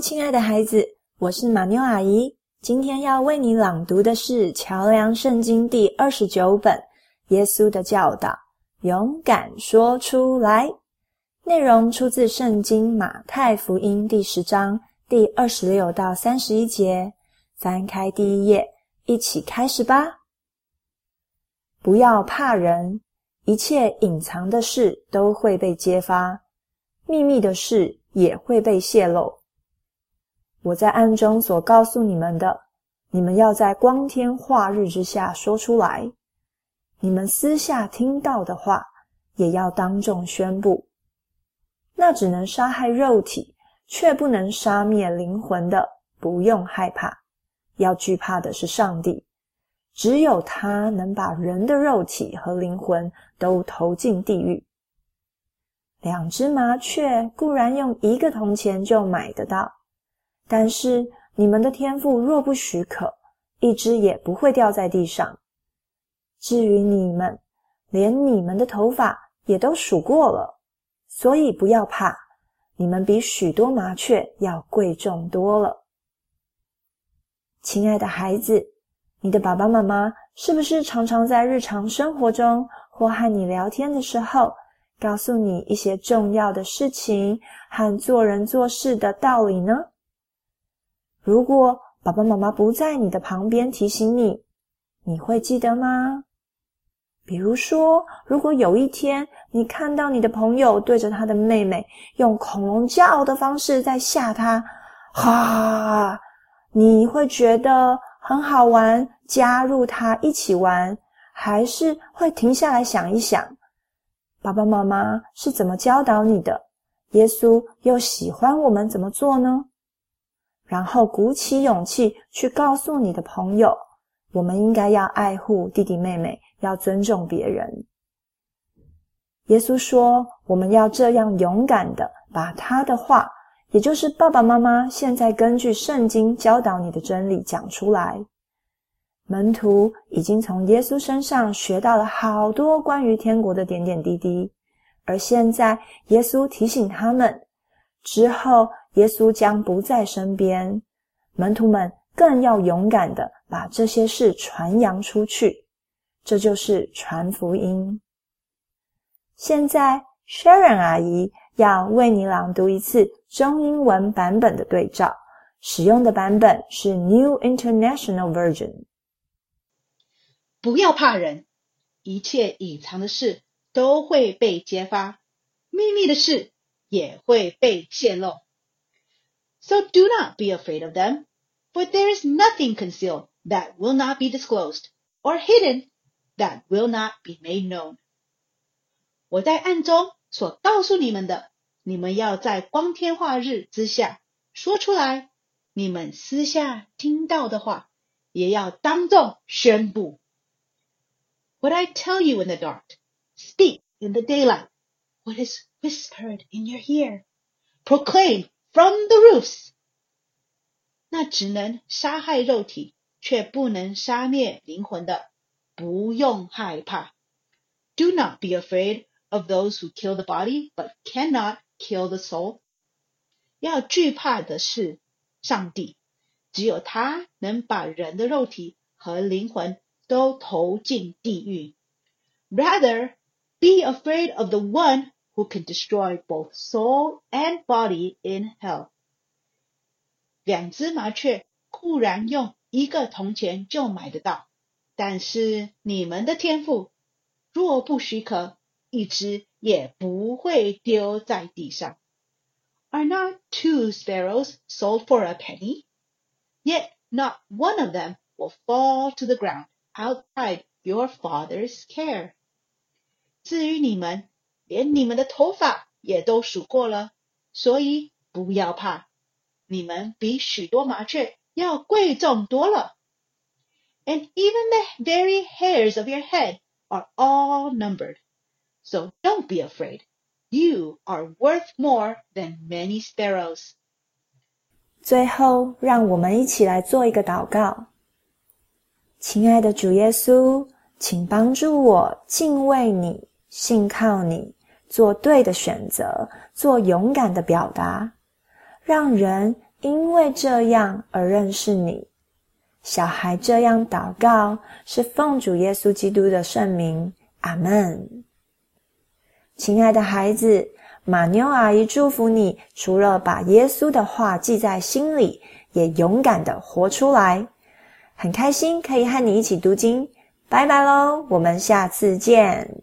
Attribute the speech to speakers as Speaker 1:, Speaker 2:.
Speaker 1: 亲爱的孩子，我是马妞阿姨。今天要为你朗读的是《桥梁圣经》第二十九本《耶稣的教导》，勇敢说出来。内容出自圣经马太福音第十章第二十六到三十一节。翻开第一页，一起开始吧。不要怕人，一切隐藏的事都会被揭发，秘密的事也会被泄露。我在暗中所告诉你们的，你们要在光天化日之下说出来；你们私下听到的话，也要当众宣布。那只能杀害肉体，却不能杀灭灵魂的，不用害怕。要惧怕的是上帝，只有他能把人的肉体和灵魂都投进地狱。两只麻雀固然用一个铜钱就买得到。但是你们的天赋若不许可，一只也不会掉在地上。至于你们，连你们的头发也都数过了，所以不要怕，你们比许多麻雀要贵重多了。亲爱的孩子，你的爸爸妈妈是不是常常在日常生活中或和你聊天的时候，告诉你一些重要的事情和做人做事的道理呢？如果爸爸妈妈不在你的旁边提醒你，你会记得吗？比如说，如果有一天你看到你的朋友对着他的妹妹用恐龙叫的方式在吓他，哈，你会觉得很好玩，加入他一起玩，还是会停下来想一想，爸爸妈妈是怎么教导你的？耶稣又喜欢我们怎么做呢？然后鼓起勇气去告诉你的朋友，我们应该要爱护弟弟妹妹，要尊重别人。耶稣说，我们要这样勇敢的把他的话，也就是爸爸妈妈现在根据圣经教导你的真理讲出来。门徒已经从耶稣身上学到了好多关于天国的点点滴滴，而现在耶稣提醒他们之后。耶稣将不在身边，门徒们更要勇敢的把这些事传扬出去，这就是传福音。现在，Sharon 阿姨要为你朗读一次中英文版本的对照，使用的版本是 New International Version。
Speaker 2: 不要怕人，一切隐藏的事都会被揭发，秘密的事也会被泄露。So do not be afraid of them, for there is nothing concealed that will not be disclosed, or hidden that will not be made known. 我在暗中所告诉你们的，你们要在光天化日之下说出来；你们私下听到的话，也要当众宣布。What I tell you in the dark, speak in the daylight. What is whispered in your ear, proclaim From the roofs， 那只能杀害肉体，却不能杀灭灵魂的，不用害怕。Do not be afraid of those who kill the body, but cannot kill the soul。要惧怕的是上帝，只有他能把人的肉体和灵魂都投进地狱。Rather be afraid of the one who can destroy both soul and body in hell。 两只麻雀固然用一个铜钱就买得到，但是你们的天赋若不许可，一只也不会丢在地上。Are not two sparrows sold for a penny? Yet not one of them will fall to the ground outside your father's care. 至于你们，连你们的头发也都数过了，所以不要怕， 你们比许多麻雀要贵重多了。And even the very hairs of your head are all numbered, so don't be afraid. You are worth more than many sparrows.
Speaker 1: 最后，让我们一起来做一个祷告。亲爱的主耶稣，请帮助我敬畏你，信靠你。做对的选择，做勇敢的表达， 让人因为这样而认识你。小孩这样祷告，是奉主耶稣基督的圣名。阿门。亲爱的孩子，马妞阿姨祝福你，除了把耶稣的话记在心里，也勇敢的活出来。很开心可以和你一起读经，拜拜喽，我们下次见。